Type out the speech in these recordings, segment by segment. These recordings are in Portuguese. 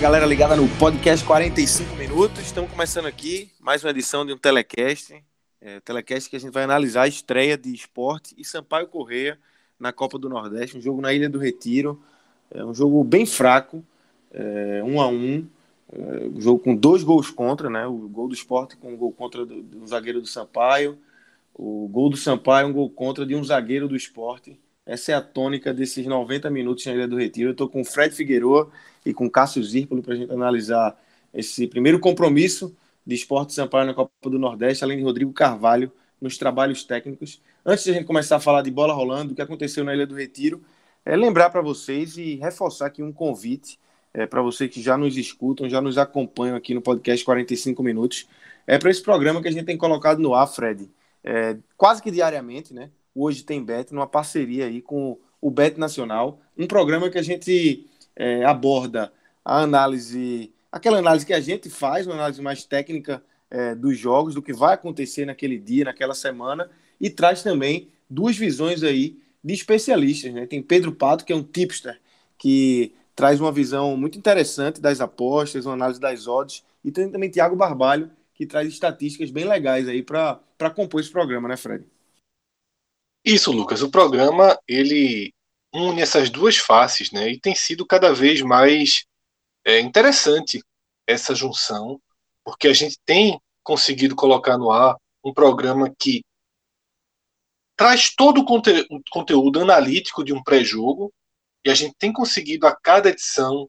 Galera ligada no podcast 45 minutos. Estamos começando aqui mais uma edição de um telecast. É, telecast que a gente vai analisar a estreia de esporte e Sampaio Correia na Copa do Nordeste, um jogo na Ilha do Retiro. É um jogo bem fraco, é, um a um. É, um jogo com dois gols contra, né? O gol do esporte com um gol contra do, do zagueiro do Sampaio. O gol do Sampaio, um gol contra de um zagueiro do esporte. Essa é a tônica desses 90 minutos na Ilha do Retiro. Eu estou com o Fred Figueroa e com Cássio Zirpolo para a gente analisar esse primeiro compromisso de Esporte Sampaio na Copa do Nordeste, além de Rodrigo Carvalho nos trabalhos técnicos. Antes de a gente começar a falar de bola rolando, o que aconteceu na Ilha do Retiro, é lembrar para vocês e reforçar aqui um convite é, para vocês que já nos escutam, já nos acompanham aqui no podcast 45 Minutos. É para esse programa que a gente tem colocado no ar, Fred, é, quase que diariamente, né? Hoje tem Bet, numa parceria aí com o Bet Nacional, um programa que a gente é, aborda a análise, aquela análise que a gente faz, uma análise mais técnica é, dos jogos, do que vai acontecer naquele dia, naquela semana, e traz também duas visões aí de especialistas. Né? Tem Pedro Pato, que é um tipster, que traz uma visão muito interessante das apostas, uma análise das odds, e tem também Tiago Barbalho, que traz estatísticas bem legais aí para compor esse programa, né, Fred? Isso, Lucas. O programa ele une essas duas faces, né? E tem sido cada vez mais é, interessante essa junção, porque a gente tem conseguido colocar no ar um programa que traz todo o conte conteúdo analítico de um pré-jogo e a gente tem conseguido a cada edição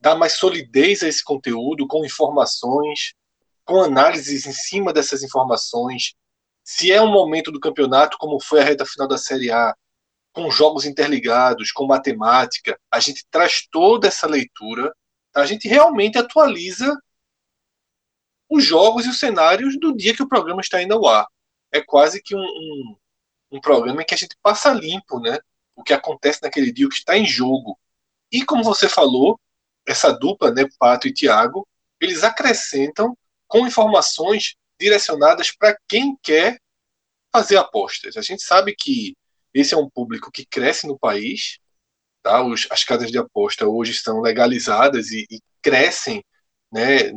dar mais solidez a esse conteúdo com informações, com análises em cima dessas informações, se é um momento do campeonato, como foi a reta final da Série A, com jogos interligados, com matemática, a gente traz toda essa leitura, a gente realmente atualiza os jogos e os cenários do dia que o programa está indo ao ar. É quase que um, um, um programa em que a gente passa limpo, né? O que acontece naquele dia, o que está em jogo. E como você falou, essa dupla, né, Pato e Thiago, eles acrescentam com informações direcionadas para quem quer fazer apostas. A gente sabe que esse é um público que cresce no país, tá? Os, as casas de aposta hoje estão legalizadas e, e crescem né,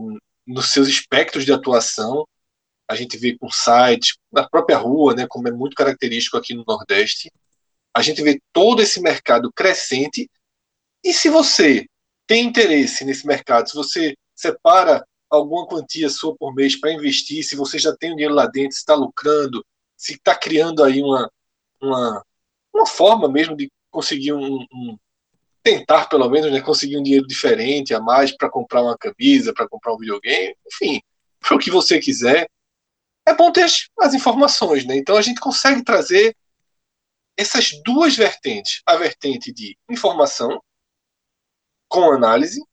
nos seus espectros de atuação. A gente vê com sites, na própria rua, né, como é muito característico aqui no Nordeste. A gente vê todo esse mercado crescente. E se você tem interesse nesse mercado, se você separa alguma quantia sua por mês para investir, se você já tem o dinheiro lá dentro, está lucrando, se está criando aí uma, uma, uma forma mesmo de conseguir um, um tentar pelo menos né, conseguir um dinheiro diferente a mais para comprar uma camisa, para comprar um videogame, enfim, para o que você quiser. É bom ter as, as informações, né? Então a gente consegue trazer essas duas vertentes, a vertente de informação com análise,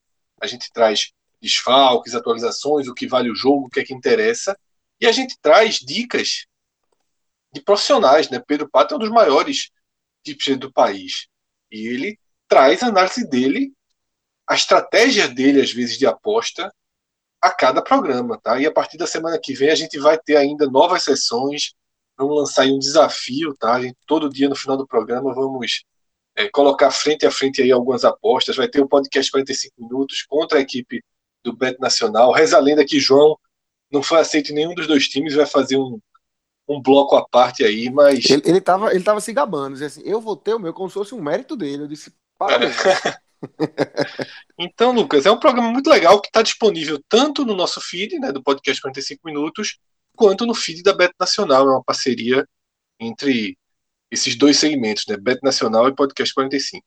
a gente traz desfalques, atualizações, o que vale o jogo, o que é que interessa. E a gente traz dicas de profissionais, né? Pedro Pato é um dos maiores tipos do país. E ele traz a análise dele, a estratégia dele, às vezes, de aposta a cada programa, tá? E a partir da semana que vem a gente vai ter ainda novas sessões, vamos lançar aí um desafio, tá? A gente, todo dia no final do programa vamos é, colocar frente a frente aí algumas apostas, vai ter o um podcast 45 minutos contra a equipe do Bet Nacional. Reza a lenda que João não foi aceito em nenhum dos dois times, vai fazer um, um bloco à parte aí, mas. Ele, ele, tava, ele tava se gabando, assim, eu vou ter o meu como se fosse um mérito dele. Eu disse, parabéns. então, Lucas, é um programa muito legal que está disponível tanto no nosso feed, né, do podcast 45 Minutos, quanto no feed da Bet Nacional. É uma parceria entre esses dois segmentos, né? Bet Nacional e Podcast 45.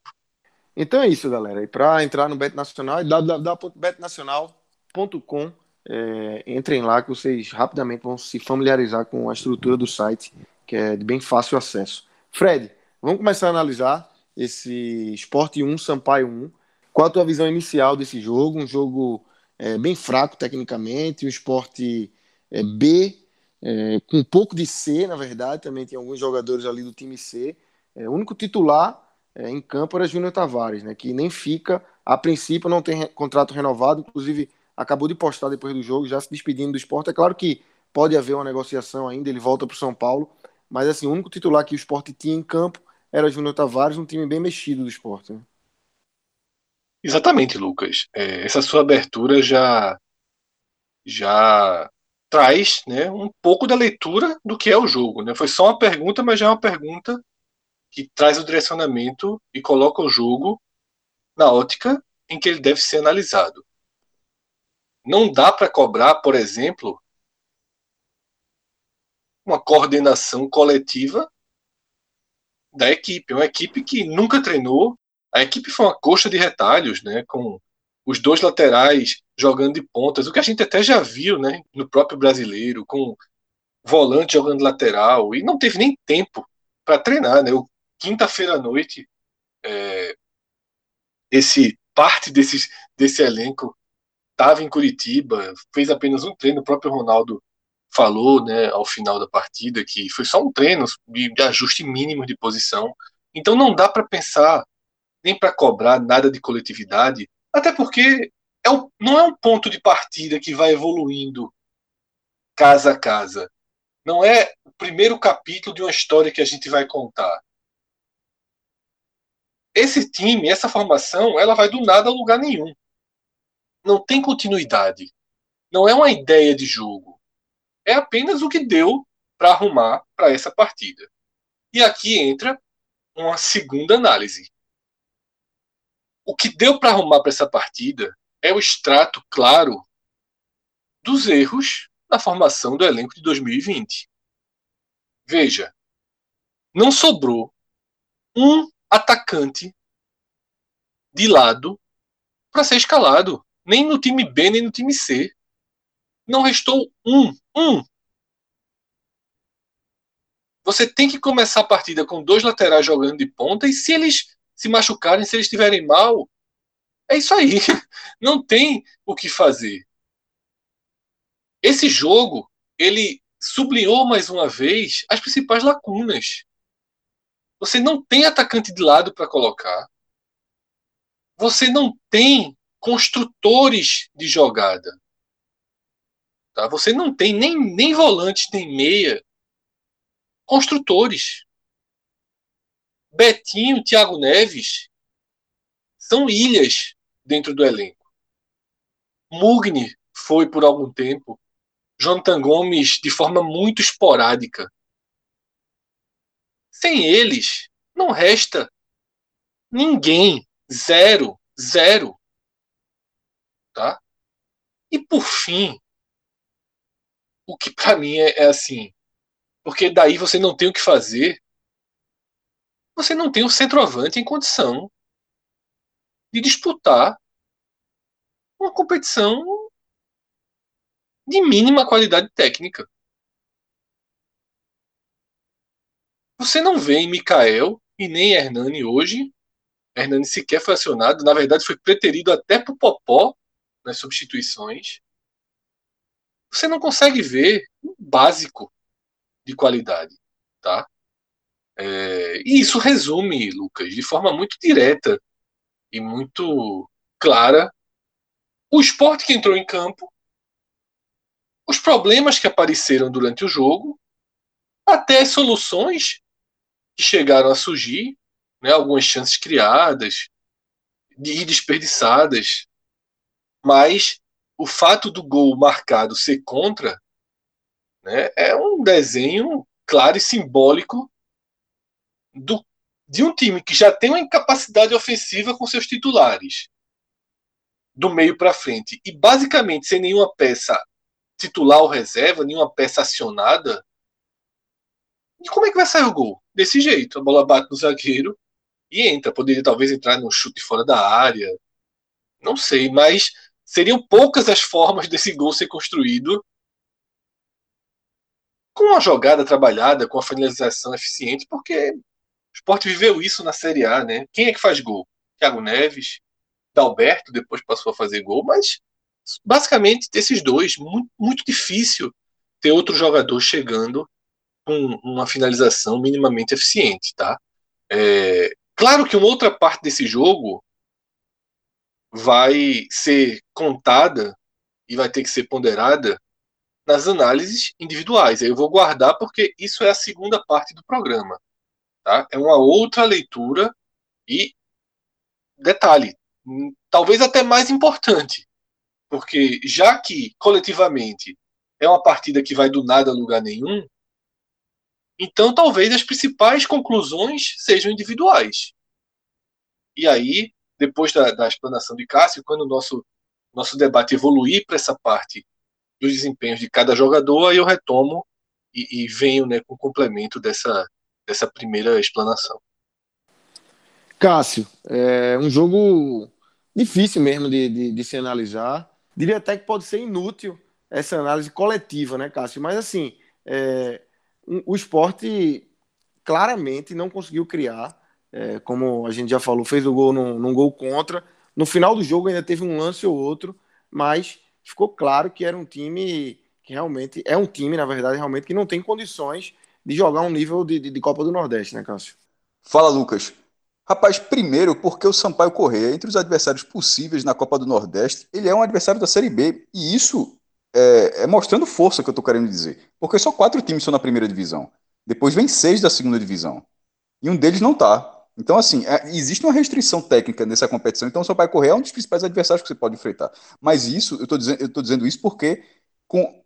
Então é isso, galera. E para entrar no Bet Nacional, é www.betnacional.com. É, entrem lá que vocês rapidamente vão se familiarizar com a estrutura do site, que é de bem fácil acesso. Fred, vamos começar a analisar esse Esporte 1, Sampaio 1. Qual a tua visão inicial desse jogo? Um jogo é, bem fraco tecnicamente, um esporte é, B, é, com um pouco de C, na verdade, também tem alguns jogadores ali do time C. É, o único titular é, em campo era Júnior Tavares, né, que nem fica, a princípio não tem contrato renovado, inclusive acabou de postar depois do jogo, já se despedindo do esporte. É claro que pode haver uma negociação ainda, ele volta para o São Paulo, mas assim, o único titular que o esporte tinha em campo era Júnior Tavares, um time bem mexido do esporte. Né? Exatamente, Lucas. É, essa sua abertura já já traz né, um pouco da leitura do que é o jogo. Né? Foi só uma pergunta, mas já é uma pergunta que traz o direcionamento e coloca o jogo na ótica em que ele deve ser analisado. Não dá para cobrar, por exemplo, uma coordenação coletiva da equipe. Uma equipe que nunca treinou. A equipe foi uma coxa de retalhos, né? Com os dois laterais jogando de pontas, o que a gente até já viu, né? No próprio brasileiro, com volante jogando lateral e não teve nem tempo para treinar, né? Quinta-feira à noite, é, esse parte desses, desse elenco estava em Curitiba, fez apenas um treino. O próprio Ronaldo falou, né, ao final da partida, que foi só um treino de, de ajuste mínimo de posição. Então não dá para pensar nem para cobrar nada de coletividade, até porque é um, não é um ponto de partida que vai evoluindo casa a casa. Não é o primeiro capítulo de uma história que a gente vai contar. Esse time, essa formação, ela vai do nada a lugar nenhum não tem continuidade. Não é uma ideia de jogo. É apenas o que deu para arrumar para essa partida. E aqui entra uma segunda análise. O que deu para arrumar para essa partida é o extrato claro dos erros na formação do elenco de 2020. Veja, não sobrou um atacante de lado para ser escalado nem no time B, nem no time C. Não restou um. Um. Você tem que começar a partida com dois laterais jogando de ponta, e se eles se machucarem, se eles estiverem mal, é isso aí. Não tem o que fazer. Esse jogo, ele sublinhou mais uma vez as principais lacunas. Você não tem atacante de lado para colocar. Você não tem construtores de jogada. Tá? Você não tem nem, nem volante, nem meia. Construtores. Betinho, Thiago Neves são ilhas dentro do elenco. Mugni foi por algum tempo. Jonathan Gomes de forma muito esporádica. Sem eles, não resta ninguém. Zero. Zero. Tá? E por fim, o que para mim é, é assim, porque daí você não tem o que fazer, você não tem o centroavante em condição de disputar uma competição de mínima qualidade técnica. Você não vê em Mikael e nem Hernani hoje. Hernani sequer foi acionado, na verdade foi preterido até para o Popó nas substituições, você não consegue ver um básico de qualidade, tá? É, e isso resume, Lucas, de forma muito direta e muito clara o esporte que entrou em campo, os problemas que apareceram durante o jogo, até as soluções que chegaram a surgir, né, algumas chances criadas e desperdiçadas, mas o fato do gol marcado ser contra né, é um desenho claro e simbólico do, de um time que já tem uma incapacidade ofensiva com seus titulares do meio para frente e basicamente sem nenhuma peça titular ou reserva, nenhuma peça acionada, E como é que vai sair o gol? Desse jeito, a bola bate no zagueiro e entra. Poderia talvez entrar num chute fora da área. Não sei, mas seriam poucas as formas desse gol ser construído com uma jogada trabalhada, com a finalização eficiente, porque o esporte viveu isso na Série A, né? Quem é que faz gol? Thiago Neves, Dalberto depois passou a fazer gol, mas basicamente desses dois, muito, muito difícil ter outro jogador chegando com uma finalização minimamente eficiente, tá? É, claro que uma outra parte desse jogo vai ser contada e vai ter que ser ponderada nas análises individuais. Eu vou guardar porque isso é a segunda parte do programa, tá? É uma outra leitura e detalhe, talvez até mais importante, porque já que coletivamente é uma partida que vai do nada a lugar nenhum, então talvez as principais conclusões sejam individuais. E aí, depois da, da explanação de Cássio, quando o nosso, nosso debate evoluir para essa parte dos desempenhos de cada jogador, aí eu retomo e, e venho né, com o complemento dessa, dessa primeira explanação. Cássio, é um jogo difícil mesmo de, de, de, se analisar. Diria até que pode ser inútil essa análise coletiva, né, Cássio? Mas assim, é, o esporte claramente não conseguiu criar, é, como a gente já falou, fez o gol num, num gol contra. No final do jogo ainda teve um lance ou outro, mas ficou claro que era um time que realmente é um time, na verdade, realmente que não tem condições de jogar um nível de, de, de Copa do Nordeste, né, Cássio? Fala, Lucas. Rapaz, primeiro, porque o Sampaio Correia, entre os adversários possíveis na Copa do Nordeste, ele é um adversário da Série B. E isso é, é mostrando força que eu tô querendo dizer. Porque só quatro times estão na primeira divisão. Depois vem seis da segunda divisão. E um deles não tá. Então, assim, é, existe uma restrição técnica nessa competição. Então, o Sampaio Correia é um dos principais adversários que você pode enfrentar. Mas isso, eu estou dizendo, dizendo isso porque, com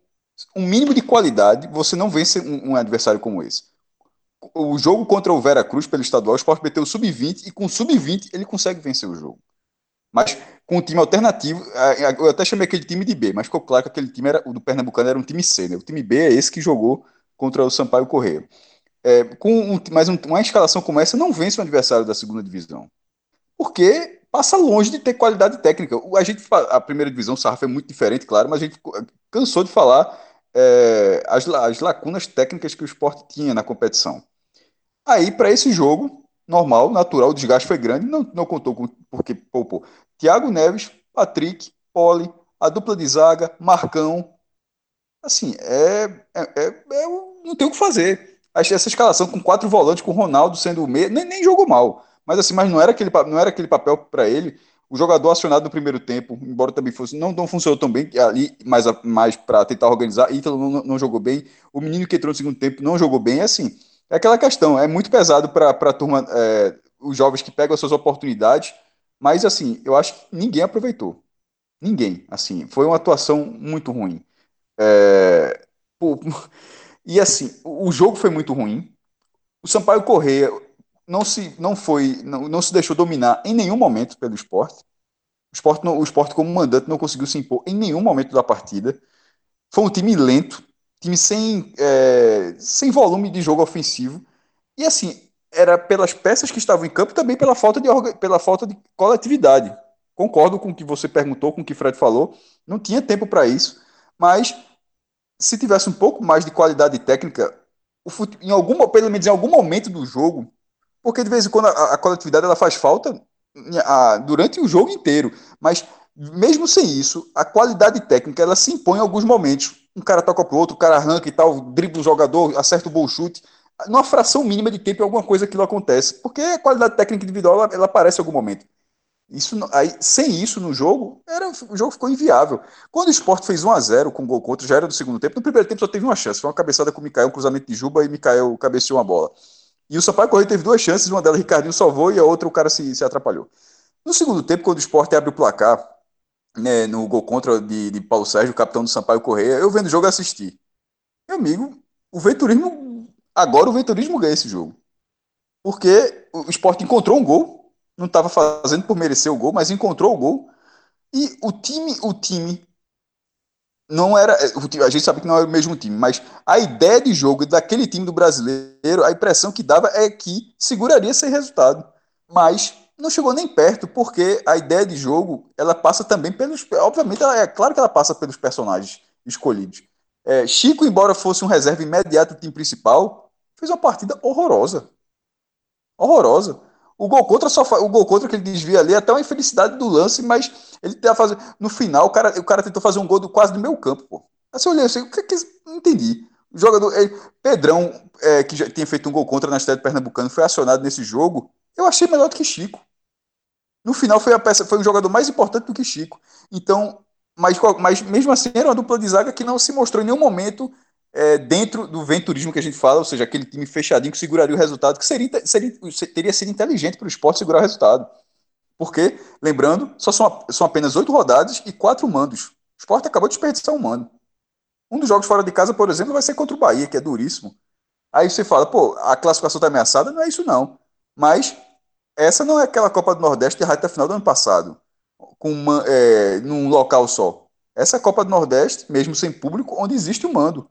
um mínimo de qualidade, você não vence um, um adversário como esse o jogo contra o Vera Cruz pelo estadual, o Sport meteu sub-20 e com sub-20 ele consegue vencer o jogo. Mas com um time alternativo, eu até chamei aquele time de B, mas ficou claro que aquele time era, o do Pernambucano era um time C, né? O time B é esse que jogou contra o Sampaio Correia. É, com um, mas um, uma escalação como essa não vence o adversário da segunda divisão. Porque passa longe de ter qualidade técnica. A gente a primeira divisão, o Sarraf é muito diferente, claro, mas a gente cansou de falar é, as, as lacunas técnicas que o esporte tinha na competição. Aí, para esse jogo, normal, natural, o desgaste foi grande, não, não contou com, porque poupou Thiago Neves, Patrick, Poli, a dupla de zaga, Marcão. Assim, é, é, é, é não tem o que fazer. Essa escalação com quatro volantes, com o Ronaldo sendo o meio, nem, nem jogou mal. Mas assim, mas não era aquele, não era aquele papel para ele. O jogador acionado no primeiro tempo, embora também fosse, não, não funcionou tão bem ali, mas mais para tentar organizar. Ítalo não, não, jogou bem. O menino que entrou no segundo tempo não jogou bem. É assim, é aquela questão, é muito pesado para a turma, é, os jovens que pegam as suas oportunidades, mas assim, eu acho que ninguém aproveitou. Ninguém, assim, foi uma atuação muito ruim. É, pô, e assim, o jogo foi muito ruim. O Sampaio Correia não se, não foi, não, não se deixou dominar em nenhum momento pelo esporte. O esporte, o esporte, como mandante, não conseguiu se impor em nenhum momento da partida. Foi um time lento, time sem, é, sem volume de jogo ofensivo. E assim, era pelas peças que estavam em campo também pela falta de, pela falta de coletividade. Concordo com o que você perguntou, com o que Fred falou. Não tinha tempo para isso, mas se tivesse um pouco mais de qualidade técnica, fute... em algum, pelo menos em algum momento do jogo, porque de vez em quando a, a coletividade ela faz falta a, durante o jogo inteiro, mas mesmo sem isso, a qualidade técnica ela se impõe em alguns momentos um cara toca pro outro, o cara arranca e tal, dribla o jogador, acerta o bom chute. Numa fração mínima de tempo, alguma coisa aquilo acontece. Porque a qualidade técnica individual ela, ela aparece em algum momento. Isso, aí, sem isso no jogo, era, o jogo ficou inviável. Quando o Sport fez 1 a 0 com gol contra, já era do segundo tempo. No primeiro tempo só teve uma chance. Foi uma cabeçada com o Mikael, um cruzamento de Juba, e Mikael cabeceou uma bola. E o Sampaio Correia teve duas chances, uma delas Ricardinho salvou e a outra o cara se, se atrapalhou. No segundo tempo, quando o Sport abre o placar, né, no gol contra de, de Paulo Sérgio, capitão do Sampaio Correia, eu vendo o jogo assisti. Meu amigo, o Venturismo. Agora o Venturismo ganha esse jogo. Porque o esporte encontrou um gol, não estava fazendo por merecer o gol, mas encontrou o gol. E o time, o time não era. A gente sabe que não era o mesmo time, mas a ideia de jogo daquele time do brasileiro, a impressão que dava é que seguraria sem resultado. Mas não chegou nem perto, porque a ideia de jogo ela passa também pelos. Obviamente, ela, é claro que ela passa pelos personagens escolhidos. É, Chico, embora fosse um reserva imediato do time principal, fez uma partida horrorosa. Horrorosa. O gol contra só o gol contra que ele desvia ali é até uma infelicidade do lance, mas ele tá fazendo no final o cara, o cara tentou fazer um gol do, quase do meu campo, pô. Assim, eu olhei assim, o que que não entendi. O jogador ele, Pedrão, é, que já tinha feito um gol contra na estreia do Pernambucano, foi acionado nesse jogo. Eu achei melhor do que Chico. No final foi a peça, foi um jogador mais importante do que Chico. Então, mas, mas mesmo assim era uma dupla de zaga que não se mostrou em nenhum momento é, dentro do venturismo que a gente fala, ou seja, aquele time fechadinho que seguraria o resultado, que seria, seria teria sido inteligente para o esporte segurar o resultado. Porque, lembrando, só são, são apenas oito rodadas e quatro mandos. O esporte acabou de desperdiçar um mando. Um dos jogos fora de casa, por exemplo, vai ser contra o Bahia, que é duríssimo. Aí você fala, pô, a classificação está ameaçada? Não é isso não. Mas essa não é aquela Copa do Nordeste de reta final do ano passado, com uma, é, num local só. Essa é a Copa do Nordeste, mesmo sem público, onde existe o mando.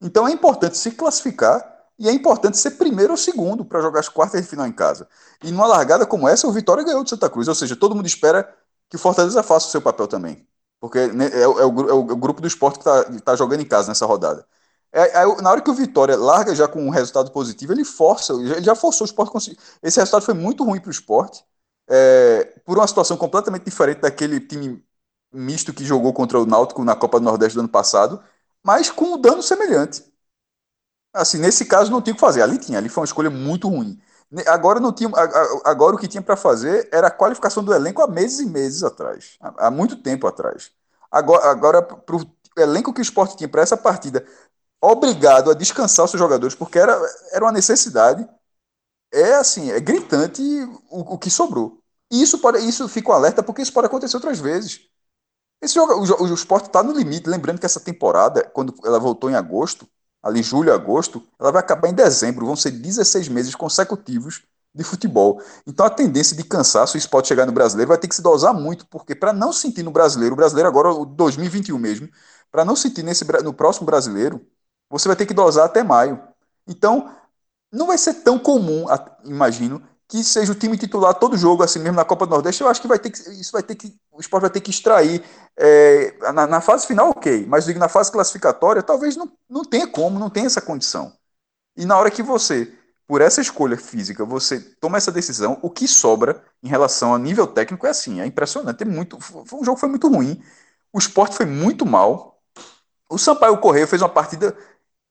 Então é importante se classificar e é importante ser primeiro ou segundo para jogar as quartas de final em casa. E numa largada como essa, o Vitória ganhou de Santa Cruz. Ou seja, todo mundo espera que o Fortaleza faça o seu papel também. Porque é, é, o, é o, grupo do esporte que está tá jogando em casa nessa rodada. É, é, na hora que o Vitória larga já com um resultado positivo, ele força, ele já forçou o esporte. Conseguir. Esse resultado foi muito ruim para o esporte, é, por uma situação completamente diferente daquele time misto que jogou contra o Náutico na Copa do Nordeste do ano passado, mas com um dano semelhante. Assim, nesse caso não tinha o que fazer. Ali tinha, ali foi uma escolha muito ruim. Agora não tinha, agora o que tinha para fazer era a qualificação do elenco há meses e meses atrás, há muito tempo atrás. Agora, agora para o elenco que o esporte tinha para essa partida, obrigado a descansar os seus jogadores, porque era, era uma necessidade. É assim, é gritante o, o que sobrou. E isso pode, isso fica um alerta porque isso pode acontecer outras vezes. Esse jogo, o, o esporte está no limite. Lembrando que essa temporada, quando ela voltou em agosto, ali julho, agosto, ela vai acabar em dezembro. Vão ser 16 meses consecutivos de futebol. Então a tendência de cansaço, isso pode chegar no brasileiro, vai ter que se dosar muito, porque para não sentir no brasileiro, o brasileiro agora, o 2021 mesmo, para não sentir nesse, no próximo brasileiro, você vai ter que dosar até maio. Então, não vai ser tão comum, imagino, que seja o time titular todo jogo, assim mesmo na Copa do Nordeste, eu acho que vai ter que, isso vai ter que, o esporte vai ter que extrair é, na, na, fase final, ok, mas digo, na fase classificatória, talvez não, não tenha como, não tenha essa condição. E na hora que você, por essa escolha física, você toma essa decisão, o que sobra em relação a nível técnico é assim, é impressionante, é muito, foi, um jogo foi muito ruim, o esporte foi muito mal, o Sampaio Correia fez uma partida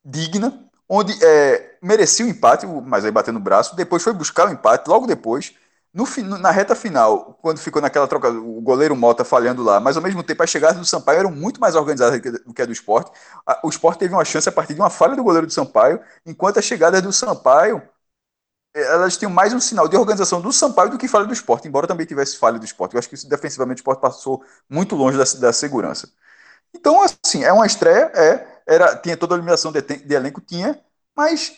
digna, onde é, merecia o empate, mas aí batendo no braço, depois foi buscar o empate, logo depois, no, na reta final, quando ficou naquela troca, o goleiro Mota falhando lá, mas ao mesmo tempo as chegadas do Sampaio eram muito mais organizadas do que a do esporte. O esporte teve uma chance a partir de uma falha do goleiro do Sampaio, enquanto as chegadas do Sampaio elas tinham mais um sinal de organização do Sampaio do que falha do esporte, embora também tivesse falha do esporte. Eu acho que defensivamente o esporte passou muito longe da, da segurança. Então, assim, é uma estreia, é, era, tinha toda a eliminação de, de elenco, tinha, mas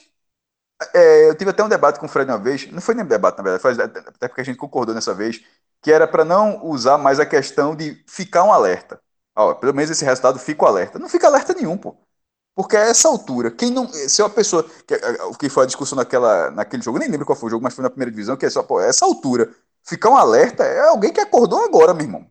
é, eu tive até um debate com o Fred uma vez, não foi nem debate, na verdade, foi até porque a gente concordou nessa vez, que era para não usar mais a questão de ficar um alerta. Ó, pelo menos esse resultado fica o alerta. Não fica alerta nenhum, pô. Porque a essa altura, quem não. Se é uma pessoa. Que, que foi a discussão naquela, naquele jogo, nem lembro qual foi o jogo, mas foi na primeira divisão, que é só, pô, essa altura, ficar um alerta é alguém que acordou agora, meu irmão.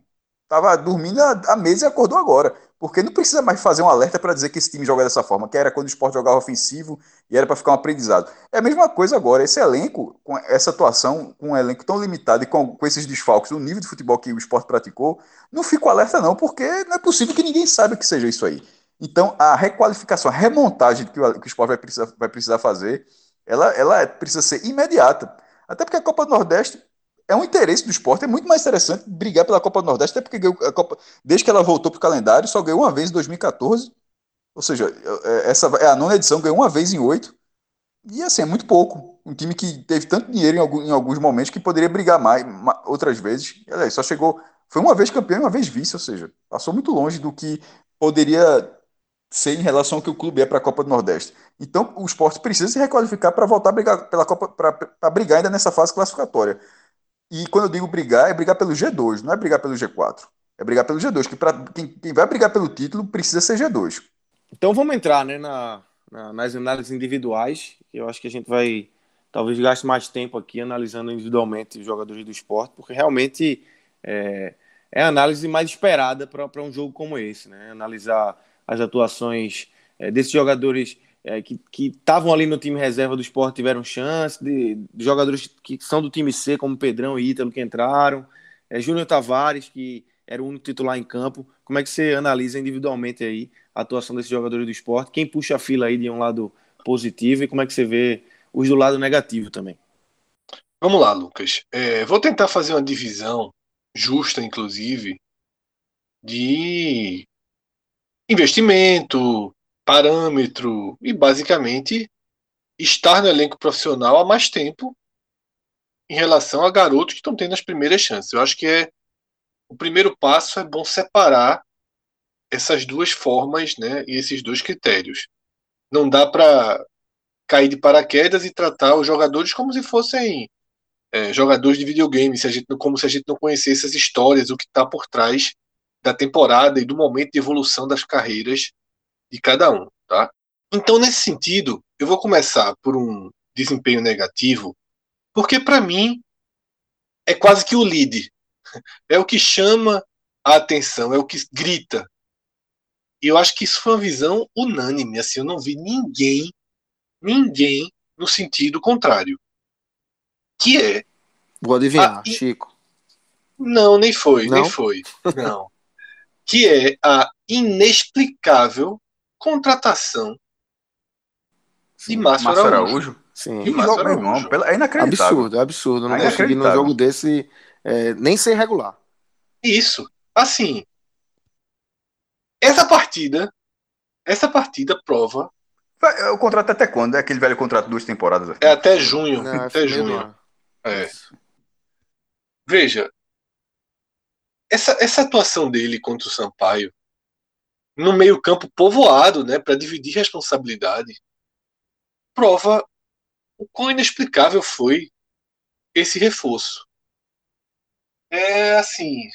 Tava dormindo há meses e acordou agora. Porque não precisa mais fazer um alerta para dizer que esse time joga dessa forma, que era quando o esporte jogava ofensivo e era para ficar um aprendizado. É a mesma coisa agora, esse elenco, com essa atuação, com um elenco tão limitado e com, com esses desfalques, o nível de futebol que o esporte praticou, não fica alerta não, porque não é possível que ninguém saiba que seja isso aí. Então, a requalificação, a remontagem que o, que o esporte vai precisar, vai precisar fazer, ela, ela precisa ser imediata. Até porque a Copa do Nordeste é um interesse do esporte, é muito mais interessante brigar pela Copa do Nordeste, até porque a Copa, desde que ela voltou para o calendário, só ganhou uma vez em 2014. Ou seja, é, essa é a nona edição, ganhou uma vez em oito. E assim, é muito pouco. Um time que teve tanto dinheiro em, alguns momentos que poderia brigar mais, outras vezes. Aliás, só chegou. Foi uma vez campeão e uma vez vice, ou seja, passou muito longe do que poderia ser em relação ao que o clube é para a Copa do Nordeste. Então, o esporte precisa se requalificar para voltar a brigar pela Copa, para brigar ainda nessa fase classificatória. E quando eu digo brigar, é brigar pelo G2, não é brigar pelo G4. É brigar pelo G2, que para quem, quem, vai brigar pelo título precisa ser G2. Então vamos entrar né, na, na, nas análises individuais. Eu acho que a gente vai talvez gaste mais tempo aqui analisando individualmente os jogadores do esporte, porque realmente é, é a análise mais esperada para um jogo como esse, né? Analisar as atuações é, desses jogadores é, que estavam ali no time reserva do esporte tiveram chance, de, de, jogadores que são do time C, como Pedrão e Ítalo, que entraram, é, Júnior Tavares, que era o único titular em campo. Como é que você analisa individualmente aí a atuação desses jogadores do esporte? Quem puxa a fila aí de um lado positivo e como é que você vê os do lado negativo também? Vamos lá, Lucas. É, vou tentar fazer uma divisão justa, inclusive, de investimento, parâmetro e basicamente estar no elenco profissional há mais tempo em relação a garotos que estão tendo as primeiras chances. Eu acho que é o primeiro passo é bom separar essas duas formas, né, e esses dois critérios. Não dá para cair de paraquedas e tratar os jogadores como se fossem é, jogadores de videogame, se a gente, como se a gente não conhecesse as histórias, o que está por trás da temporada e do momento de evolução das carreiras de cada um, tá? Então, nesse sentido, eu vou começar por um desempenho negativo, porque para mim é quase que o lead é o que chama a atenção, é o que grita. E eu acho que isso foi uma visão unânime. Assim, eu não vi ninguém, ninguém no sentido contrário. Que é. Vou adivinhar, a... Chico. Não, nem foi, não? nem foi. Não. que é a inexplicável contratação Sim, de Márcio Araújo. Araújo. Sim. Que jogo, meu irmão, é inacreditável. Absurdo, absurdo. Não é consegui num jogo desse é, nem ser regular. Isso. Assim, essa partida, essa partida prova. O contrato é até quando? É aquele velho contrato duas temporadas? É até junho. Não, até junho. É. Veja, essa, essa atuação dele contra o Sampaio, no meio-campo povoado, né, para dividir responsabilidade, prova o quão inexplicável foi esse reforço é assim.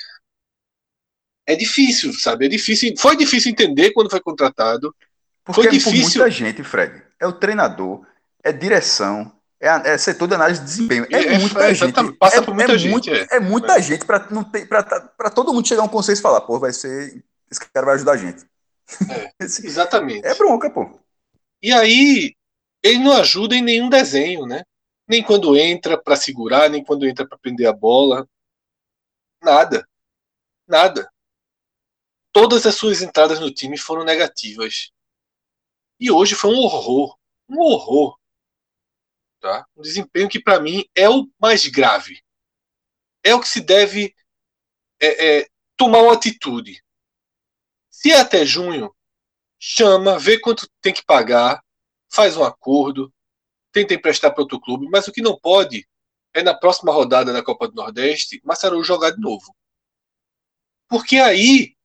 É difícil, sabe? É difícil. Foi difícil entender quando foi contratado. Porque foi é difícil. por muita gente, Fred. É o treinador, é direção, é, é setor de análise de desempenho. É, é muita é, gente. Passa é, por muita é gente. Muito, é. é muita gente para não ter, para todo mundo chegar a um consenso e falar, pô, vai ser. Esse cara vai ajudar a gente. Exatamente. É bronca, pô. E aí, ele não ajuda em nenhum desenho, né? Nem quando entra para segurar, nem quando entra para prender a bola. Nada. Nada. Todas as suas entradas no time foram negativas. E hoje foi um horror. Um horror. Tá? Um desempenho que, para mim, é o mais grave. É o que se deve é, é, tomar uma atitude. Se é até junho, chama, vê quanto tem que pagar, faz um acordo, tenta emprestar para outro clube, mas o que não pode é na próxima rodada da Copa do Nordeste, Massaru jogar de novo. Porque aí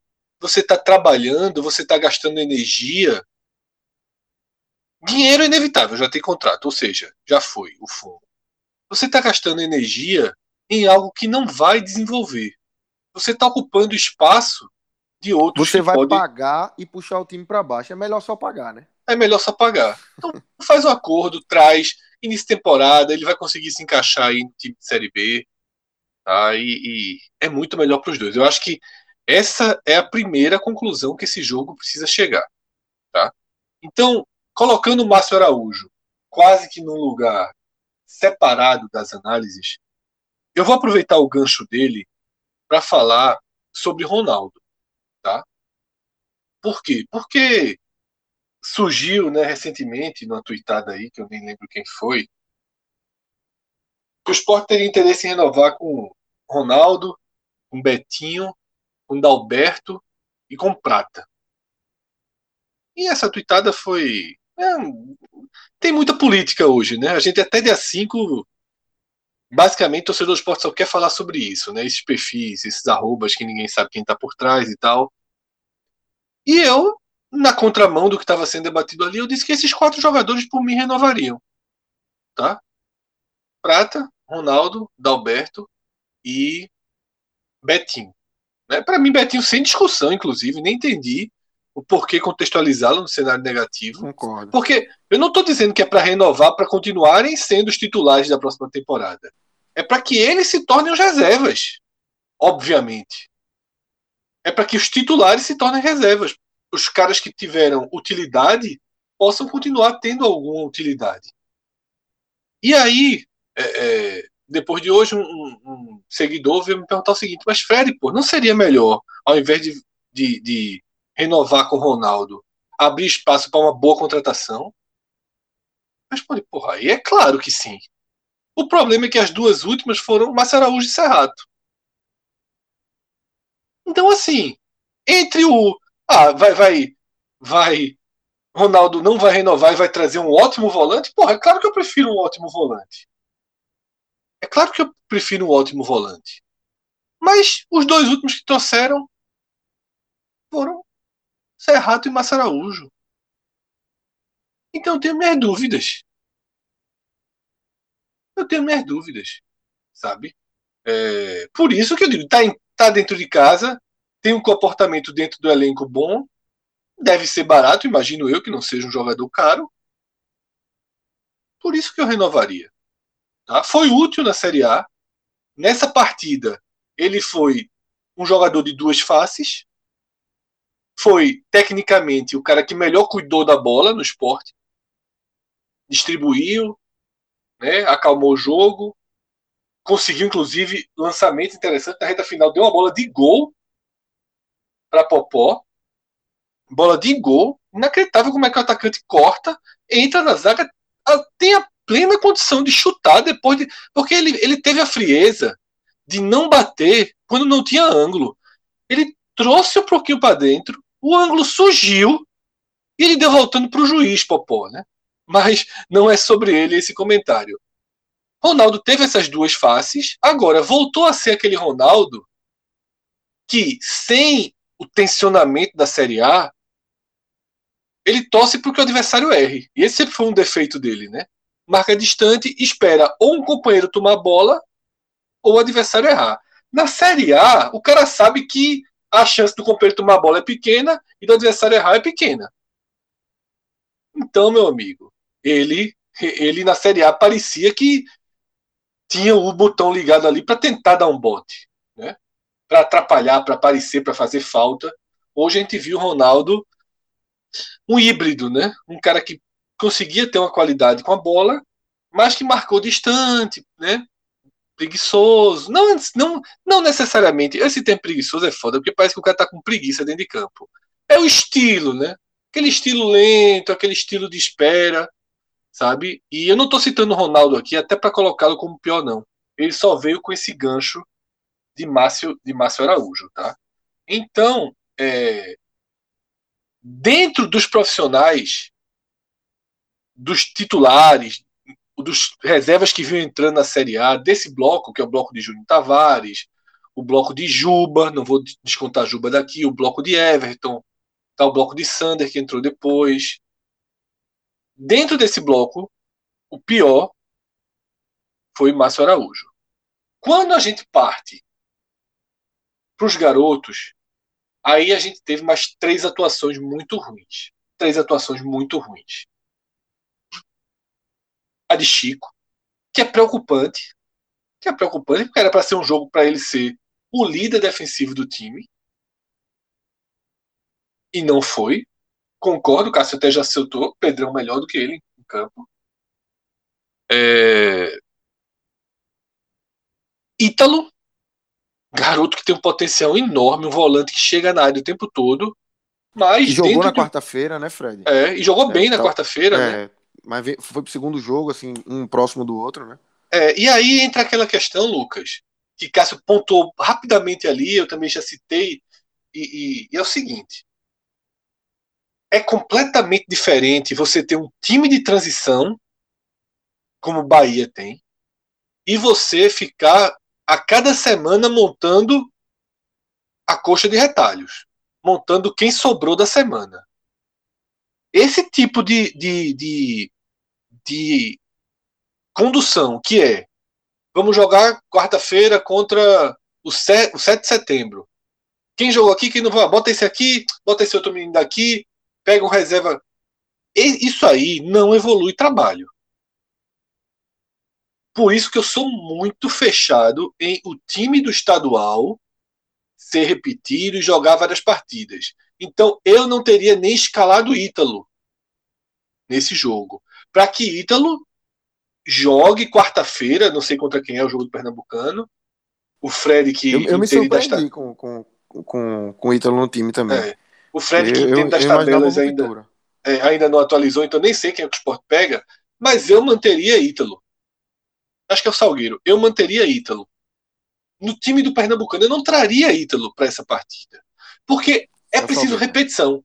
você está trabalhando, você está gastando energia. Dinheiro é inevitável, já tem contrato, ou seja, já foi o fundo. Você está gastando energia em algo que não vai desenvolver. Você está ocupando espaço de outros. Você vai pode... pagar e puxar o time para baixo. É melhor só pagar, né? É melhor só pagar. Então faz um acordo, traz início de temporada, ele vai conseguir se encaixar aí no time de Série B. Tá? E, e é muito melhor para os dois. Eu acho que essa é a primeira conclusão que esse jogo precisa chegar. Tá? Então, colocando o Márcio Araújo quase que num lugar separado das análises, eu vou aproveitar o gancho dele para falar sobre Ronaldo. Por quê? Porque surgiu né, recentemente, numa tweetada aí, que eu nem lembro quem foi, que o Sport teria interesse em renovar com Ronaldo, com Betinho, com Dalberto e com Prata. E essa tweetada foi. É, tem muita política hoje, né? A gente até dia 5. Basicamente, o torcedor do esporte só quer falar sobre isso, né? Esses perfis, esses arrobas que ninguém sabe quem está por trás e tal. E eu na contramão do que estava sendo debatido ali, eu disse que esses quatro jogadores por mim renovariam. Tá? Prata, Ronaldo, Dalberto e Betinho. Né? Para mim, Betinho, sem discussão, inclusive, nem entendi o porquê contextualizá-lo no cenário negativo. Concordo. Porque eu não estou dizendo que é para renovar para continuarem sendo os titulares da próxima temporada. É para que eles se tornem os reservas, obviamente. É para que os titulares se tornem reservas. Os caras que tiveram utilidade possam continuar tendo alguma utilidade. E aí, é, é, depois de hoje, um, um, seguidor veio me perguntar o seguinte: Mas Fred, pô, não seria melhor, ao invés de, de, de renovar com o Ronaldo, abrir espaço para uma boa contratação? Responde, porra, aí é claro que sim. O problema é que as duas últimas foram Márcio Araújo e Serrato. Então, assim, entre o. Ah, vai, vai, vai. Ronaldo não vai renovar e vai trazer um ótimo volante. Porra, é claro que eu prefiro um ótimo volante. É claro que eu prefiro um ótimo volante. Mas os dois últimos que trouxeram foram Serrato e Massa Araújo. Então eu tenho minhas dúvidas. Eu tenho minhas dúvidas, sabe? É, por isso que eu digo, tá, tá dentro de casa, tem um comportamento dentro do elenco bom, deve ser barato, imagino eu que não seja um jogador caro. Por isso que eu renovaria. Tá? Foi útil na Série A. Nessa partida, ele foi um jogador de duas faces. Foi, tecnicamente, o cara que melhor cuidou da bola no esporte. Distribuiu, né? acalmou o jogo. Conseguiu, inclusive, lançamento interessante na reta final. Deu uma bola de gol para Popó. Bola de gol. Inacreditável como é que o atacante corta, entra na zaga, tem a plena condição de chutar depois de. Porque ele, ele teve a frieza de não bater quando não tinha ângulo. Ele trouxe um pouquinho para dentro, o ângulo surgiu e ele deu voltando para o juiz, Popó, né? Mas não é sobre ele esse comentário. Ronaldo teve essas duas faces, agora voltou a ser aquele Ronaldo que, sem o tensionamento da Série A, ele torce para que o adversário erre. E esse sempre foi um defeito dele, né? Marca distante, espera ou um companheiro tomar a bola ou o adversário errar. Na Série A, o cara sabe que a chance do companheiro tomar bola é pequena e do adversário errar é pequena. Então, meu amigo, ele, ele na Série A parecia que tinha o botão ligado ali para tentar dar um bote, né? Para atrapalhar, para aparecer, para fazer falta. Hoje a gente viu o Ronaldo um híbrido, né? Um cara que conseguia ter uma qualidade com a bola, mas que marcou distante, né? Preguiçoso. Não, não, não necessariamente. Esse tempo preguiçoso é foda, porque parece que o cara tá com preguiça dentro de campo. É o estilo, né? Aquele estilo lento, aquele estilo de espera sabe? E eu não estou citando o Ronaldo aqui até para colocá-lo como pior, não. Ele só veio com esse gancho de Márcio, de Márcio Araújo, tá? Então, é, dentro dos profissionais, dos titulares, dos reservas que vinham entrando na Série A, desse bloco, que é o bloco de Júnior Tavares, o bloco de Juba, não vou descontar Juba daqui, o bloco de Everton, tá o bloco de Sander que entrou depois, Dentro desse bloco, o pior foi Márcio Araújo. Quando a gente parte para os garotos, aí a gente teve mais três atuações muito ruins. Três atuações muito ruins. A de Chico, que é preocupante. Que é preocupante, porque era para ser um jogo para ele ser o líder defensivo do time. E não foi. Concordo, o Cássio até já acertou, Pedrão melhor do que ele em campo. É... Ítalo, garoto que tem um potencial enorme, um volante que chega na área o tempo todo. Mas e jogou na quarta-feira, né, Fred? É, e jogou é, bem na então, quarta-feira, é, né? Mas foi pro segundo jogo, assim, um próximo do outro, né? É, e aí entra aquela questão, Lucas, que Cássio pontuou rapidamente ali, eu também já citei, e, e, e é o seguinte: é completamente diferente você ter um time de transição, como o Bahia tem, e você ficar a cada semana montando a coxa de retalhos, montando quem sobrou da semana. Esse tipo de, de, de, de condução, que é vamos jogar quarta-feira contra o 7, o 7 de setembro. quem jogou aqui, quem não vai, bota esse aqui, bota esse outro menino daqui, pega um reserva. Isso aí não evolui trabalho. Por isso que eu sou muito fechado em o time do estadual ser repetido e jogar várias partidas. Então eu não teria nem escalado Ítalo nesse jogo. Para que Ítalo jogue quarta-feira, não sei contra quem é o jogo do Pernambucano. O Fred que. Eu, eu me surpreendi com, com, com, com o Ítalo no time também. É. O Fred que entende das tabelas ainda, é, ainda não atualizou, então nem sei quem é que o Sport pega, mas eu manteria Ítalo. Acho que é o Salgueiro. Eu manteria Ítalo. No time do Pernambucano, eu não traria Ítalo para essa partida. Porque é, é preciso repetição.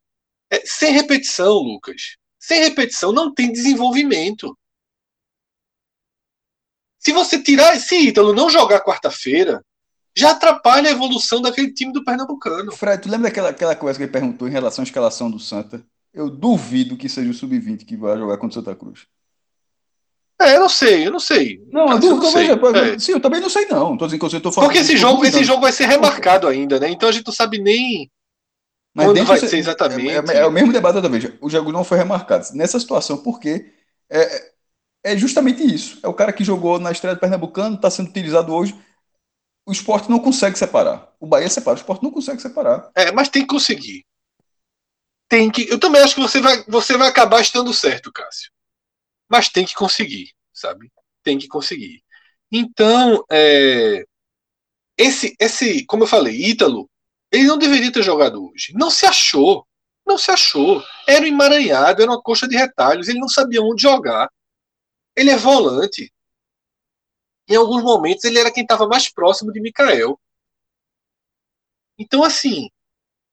É, sem repetição, Lucas, sem repetição não tem desenvolvimento. Se você tirar esse Ítalo não jogar quarta-feira, já atrapalha a evolução daquele time do Pernambucano. Fred, tu lembra daquela aquela coisa que ele perguntou em relação à escalação do Santa? Eu duvido que seja o Sub-20 que vai jogar contra o Santa Cruz. É, eu não sei, eu não sei. Não, eu não sei. É. Sim, eu também não sei, não. Tô dizendo que eu tô falando. Porque esse jogo, esse jogo vai ser remarcado ainda, né? Então a gente não sabe nem Mas quando vai ser exatamente. É, é, é, o mesmo debate da vez. O jogo não foi remarcado. Nessa situação, porque é, é justamente isso. É o cara que jogou na estreia do Pernambucano, está sendo utilizado hoje o esporte não consegue separar. O Bahia separa, o esporte não consegue separar. É, mas tem que conseguir. Tem que. Eu também acho que você vai, você vai acabar estando certo, Cássio. Mas tem que conseguir, sabe? Tem que conseguir. Então, é, esse, esse, como eu falei, Ítalo, ele não deveria ter jogado hoje. Não se achou. Não se achou. Era um emaranhado, era uma coxa de retalhos. Ele não sabia onde jogar. Ele é volante em alguns momentos ele era quem estava mais próximo de Mikael. Então, assim,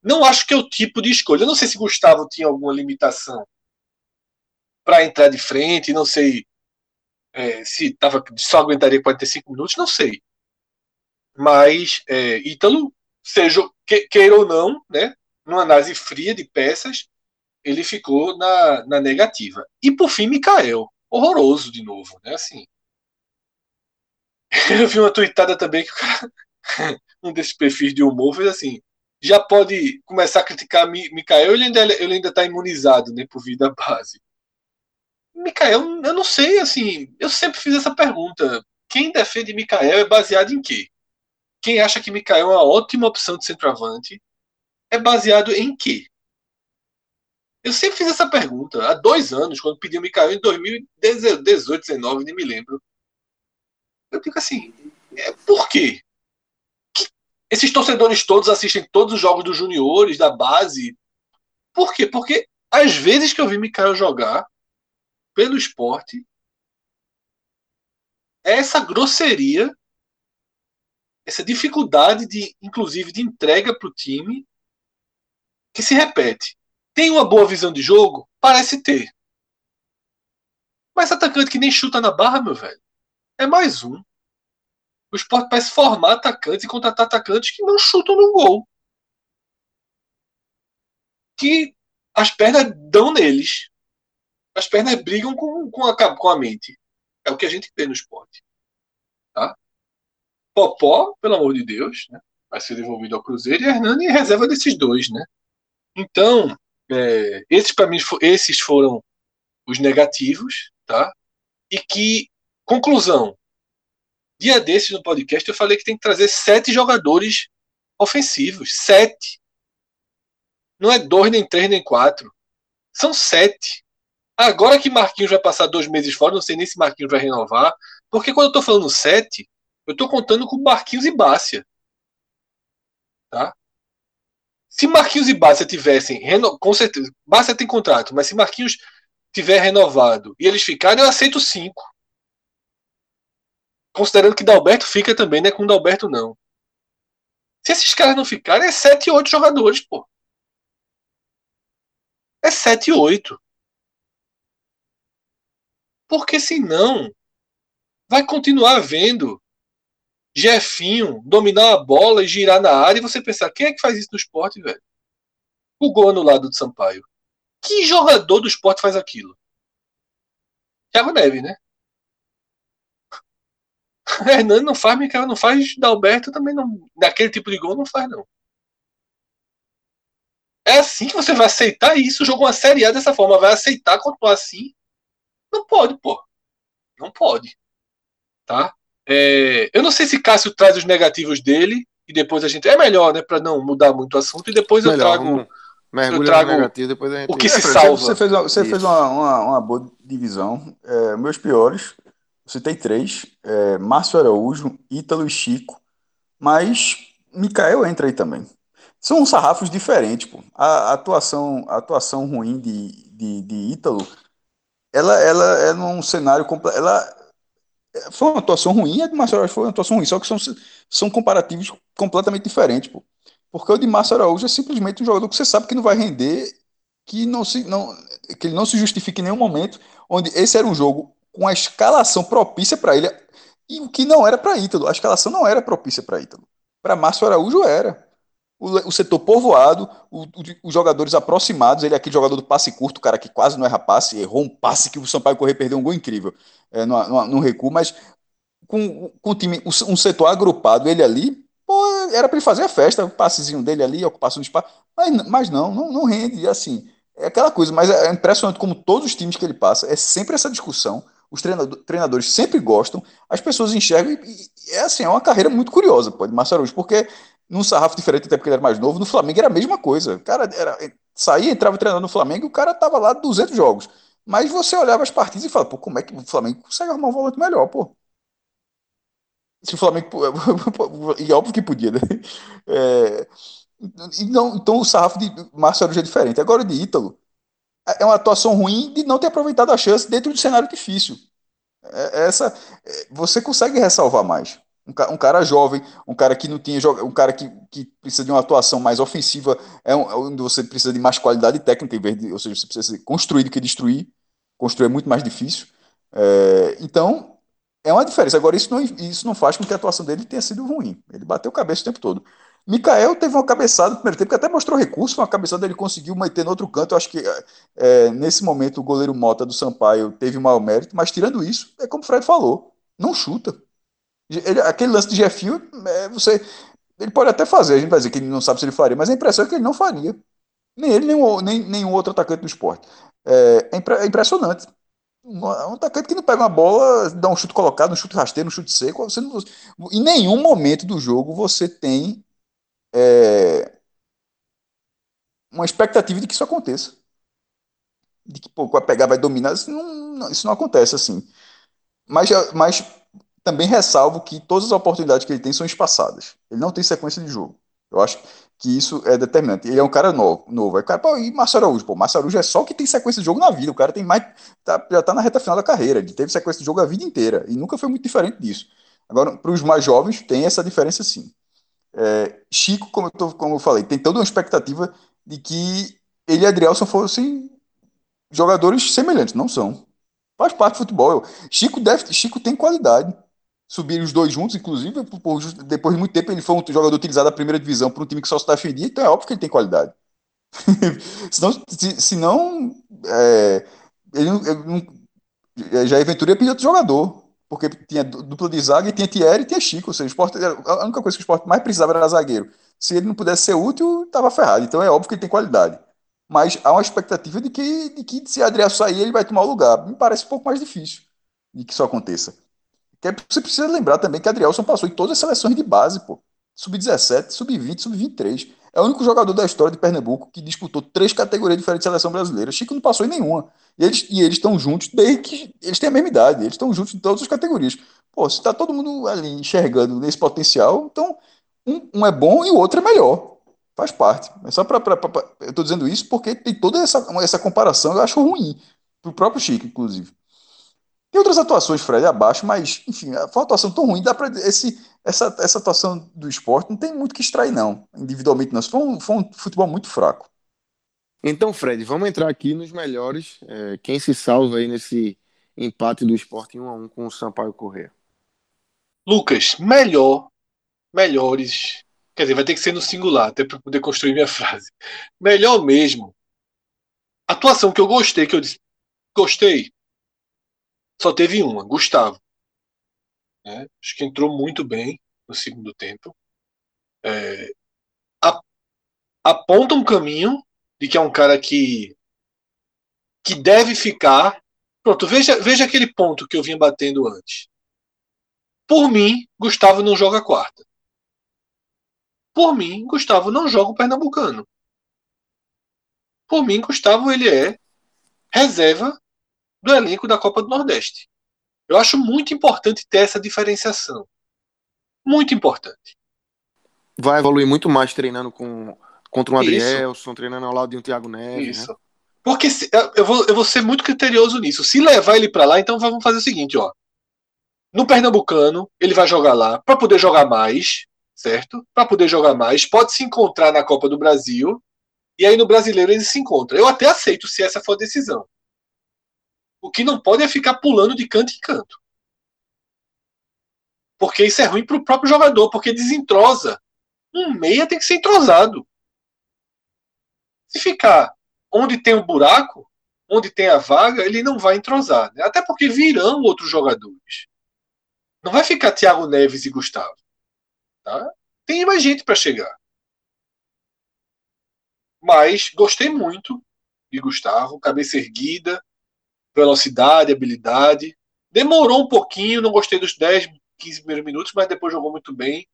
não acho que é o tipo de escolha. Eu não sei se Gustavo tinha alguma limitação para entrar de frente, não sei é, se tava, só aguentaria 45 minutos, não sei. Mas é, Ítalo, seja que, queira ou não, né, numa análise fria de peças, ele ficou na, na negativa. E por fim, Mikael, horroroso de novo, né? Assim, Eu vi uma tweetada também que o cara, um desses perfis de humor fez assim: já pode começar a criticar Mikael, ele ainda, ele ainda tá imunizado né, por vida base. Mikael, eu não sei, assim, eu sempre fiz essa pergunta. Quem defende Mikael é baseado em quê? Quem acha que Mikael é uma ótima opção de centroavante é baseado em quê? Eu sempre fiz essa pergunta há dois anos, quando pedi o Mikael em 2018, 2019, nem me lembro. Eu digo assim, é, por quê? Que esses torcedores todos assistem todos os jogos dos juniores, da base. Por quê? Porque às vezes que eu vi Mikael jogar pelo esporte, é essa grosseria, essa dificuldade de, inclusive, de entrega para o time, que se repete. Tem uma boa visão de jogo? Parece ter. Mas atacante que nem chuta na barra, meu velho. É mais um. O esporte parece formar atacantes e contratar atacantes que não chutam no gol. Que as pernas dão neles. As pernas brigam com, com, a, com a mente. É o que a gente vê no esporte. Tá? Popó, pelo amor de Deus, né? vai ser devolvido ao Cruzeiro e Hernani reserva desses dois. Né? Então, é, esses para mim esses foram os negativos. Tá? E que, conclusão, Dia desses no podcast eu falei que tem que trazer sete jogadores ofensivos. Sete. Não é dois, nem três, nem quatro. São sete. Agora que Marquinhos vai passar dois meses fora, não sei nem se Marquinhos vai renovar. Porque quando eu tô falando sete, eu tô contando com Marquinhos e Bácia. Tá? Se Marquinhos e Bácia tivessem. Com certeza. Bácia tem contrato, mas se Marquinhos tiver renovado e eles ficarem, eu aceito cinco. Considerando que Dalberto fica também, né? Com Dalberto não. Se esses caras não ficarem, é 7, 8 jogadores, pô. É 7, 8. Porque senão vai continuar vendo Jefinho dominar a bola e girar na área e você pensar, quem é que faz isso no esporte, velho? O gol no lado do Sampaio. Que jogador do esporte faz aquilo? Thiago Neves, né? Hernani não faz, Micael não faz, Dalberto também não. Daquele tipo de gol não faz, não. É assim que você vai aceitar isso? Jogou uma Série A dessa forma, vai aceitar continuar assim? Não pode, pô. Não pode. Tá? É, eu não sei se Cássio traz os negativos dele e depois a gente. É melhor, né? Para não mudar muito o assunto e depois melhor, eu trago. eu trago negativo, depois a gente... o que é, se salva. Você fez uma, você fez uma, uma, uma, boa divisão. É, meus piores, tem três: é, Márcio Araújo, Ítalo e Chico. Mas Mikael entra aí também. São sarrafos diferentes, pô. A, a atuação, a atuação ruim de, de, de Ítalo, ela, ela é num cenário completo. Ela foi uma atuação ruim, a de Márcio Araújo foi uma atuação ruim, só que são, são comparativos completamente diferentes, pô. Porque o de Márcio Araújo é simplesmente um jogador que você sabe que não vai render, que não se, não, que ele não se justifica em nenhum momento, onde esse era um jogo com a escalação propícia para ele, e o que não era para Ítalo. A escalação não era propícia para Ítalo. Para Márcio Araújo era o, o setor povoado, o, o, os jogadores aproximados, ele é aquele jogador do passe curto, o cara que quase não erra passe, errou um passe que o Sampaio Correr perdeu um gol incrível é, recuo, mas com, com o time, um setor agrupado, ele ali, pô, era para ele fazer a festa, o passezinho dele ali, ocupação de espaço, mas, mas não, não, não rende, assim, é aquela coisa, mas é impressionante como todos os times que ele passa, é sempre essa discussão, os treinadores sempre gostam, as pessoas enxergam, e, e é assim, é uma carreira muito curiosa, pô, de Massarujo, porque num sarrafo diferente, até porque ele era mais novo. No Flamengo era a mesma coisa. O cara era, saía, entrava treinando no Flamengo e o cara tava lá 200 jogos. Mas você olhava as partidas e falava, pô, como é que o Flamengo consegue arrumar um volante melhor, pô? Se o Flamengo. E óbvio que podia, né? É, não, então o sarrafo de Marcelo é diferente. Agora de Ítalo, é uma atuação ruim de não ter aproveitado a chance dentro de um cenário difícil. É, essa, é, você consegue ressalvar mais. Um, cara jovem, um cara que não tinha um cara que, que precisa de uma atuação mais ofensiva, é, é onde você precisa de mais qualidade técnica, em vez de, ou seja, você precisa construir do que destruir. Construir é muito mais difícil. É, então, é uma diferença. Agora, isso não, isso não faz com que a atuação dele tenha sido ruim. Ele bateu cabeça o tempo todo. Mikael teve uma cabeçada no primeiro tempo, que até mostrou recurso, uma cabeçada ele conseguiu meter no outro canto. Eu acho que é, nesse momento o goleiro Mota do Sampaio teve o maior mérito, mas tirando isso, é como o Fred falou, não chuta. Ele, aquele lance de Jefinho, é, você, ele pode até fazer, a gente vai dizer que ele não sabe se ele faria, mas a impressão é que ele não faria. Nem ele, nem, nem nenhum outro atacante do esporte. É, é, impre, é impressionante. Um, um, atacante que não pega uma bola, dá um chute colocado, um chute rasteiro, um chute seco. Você não, em nenhum momento do jogo você tem é, uma expectativa de que isso aconteça. De que pô, vai pegar, vai dominar. Isso não, isso não acontece assim. Mas, mas também ressalvo que todas as oportunidades que ele tem são espaçadas. Ele não tem sequência de jogo. Eu acho que isso é determinante. Ele é um cara novo. novo. Aí, cara, pô, e Márcio Araújo? Pô, Márcio Araújo é só que tem sequência de jogo na vida. O cara tem mais. Tá, já tá na reta final da carreira. Ele teve sequência de jogo a vida inteira. E nunca foi muito diferente disso. Agora, para os mais jovens, tem essa diferença sim. É, Chico, como eu, tô, como eu falei, tem toda uma expectativa de que ele e Adrielson fossem jogadores semelhantes. Não são. Faz parte do futebol. Chico, deve, Chico tem qualidade subirem os dois juntos, inclusive, por, depois de muito tempo ele foi um jogador utilizado da primeira divisão por um time que só se defendia, então é óbvio que ele tem qualidade. senão, se, senão é, ele, ele já Ventura ia pedir outro jogador, porque tinha dupla de zaga e tinha Thierry e tinha Chico, ou seja, a única coisa que o esporte mais precisava era zagueiro. Se ele não pudesse ser útil, estava ferrado. Então é óbvio que ele tem qualidade. Mas há uma expectativa de que, de que se Adriano sair, ele vai tomar o lugar. Me parece um pouco mais difícil de que isso aconteça. É, você precisa lembrar também que Adrielson passou em todas as seleções de base, pô. Sub-17, sub-20, sub-23. É o único jogador da história de Pernambuco que disputou três categorias diferentes de seleção brasileira. Chico não passou em nenhuma. E eles e estão juntos desde que eles têm a mesma idade. Eles estão juntos em todas as categorias. Pô, se está todo mundo ali enxergando nesse potencial, então um, um, é bom e o outro é melhor. Faz parte. É só para eu estou dizendo isso porque tem toda essa, essa comparação. Eu acho ruim para o próprio Chico, inclusive. Tem outras atuações, Fred, abaixo, mas, enfim, foi uma atuação tão ruim. Dá pra, esse, essa, essa atuação do esporte não tem muito que extrair, não, individualmente, não. Foi um, foi um futebol muito fraco. Então, Fred, vamos entrar aqui nos melhores. É, quem se salva aí nesse empate do esporte 1 a 1 com o Sampaio Corrêa? Lucas, melhor, melhores. Quer dizer, vai ter que ser no singular, até para poder construir minha frase. Melhor mesmo. Atuação que eu gostei, que eu disse, gostei, só teve uma, Gustavo. Né? Acho que entrou muito bem no segundo tempo. É, aponta um caminho de que é um cara que que deve ficar. Pronto, veja, veja aquele ponto que eu vinha batendo antes. Por mim, Gustavo não joga quarta. Por mim, Gustavo não joga o Pernambucano. Por mim, Gustavo ele é reserva do elenco da Copa do Nordeste. Eu acho muito importante ter essa diferenciação. Muito importante. Vai evoluir muito mais treinando com contra um Adrielson, treinando ao lado de um Thiago Neves. Né? Isso. Né? Porque se, eu, vou, eu vou ser muito criterioso nisso. Se levar ele para lá, então vamos fazer o seguinte, ó. No Pernambucano, ele vai jogar lá para poder jogar mais, certo? Para poder jogar mais, pode se encontrar na Copa do Brasil e aí no Brasileiro ele se encontra. Eu até aceito se essa for a decisão. O que não pode é ficar pulando de canto em canto. Porque isso é ruim para o próprio jogador, porque desentrosa. Um meia tem que ser entrosado. Se ficar onde tem o um buraco, onde tem a vaga, ele não vai entrosar. Né? Até porque virão outros jogadores. Não vai ficar Thiago Neves e Gustavo. Tá? Tem mais gente para chegar. Mas gostei muito de Gustavo, cabeça erguida, velocidade, habilidade. Demorou um pouquinho, não gostei dos 10, 15 primeiros minutos, mas depois jogou muito bem.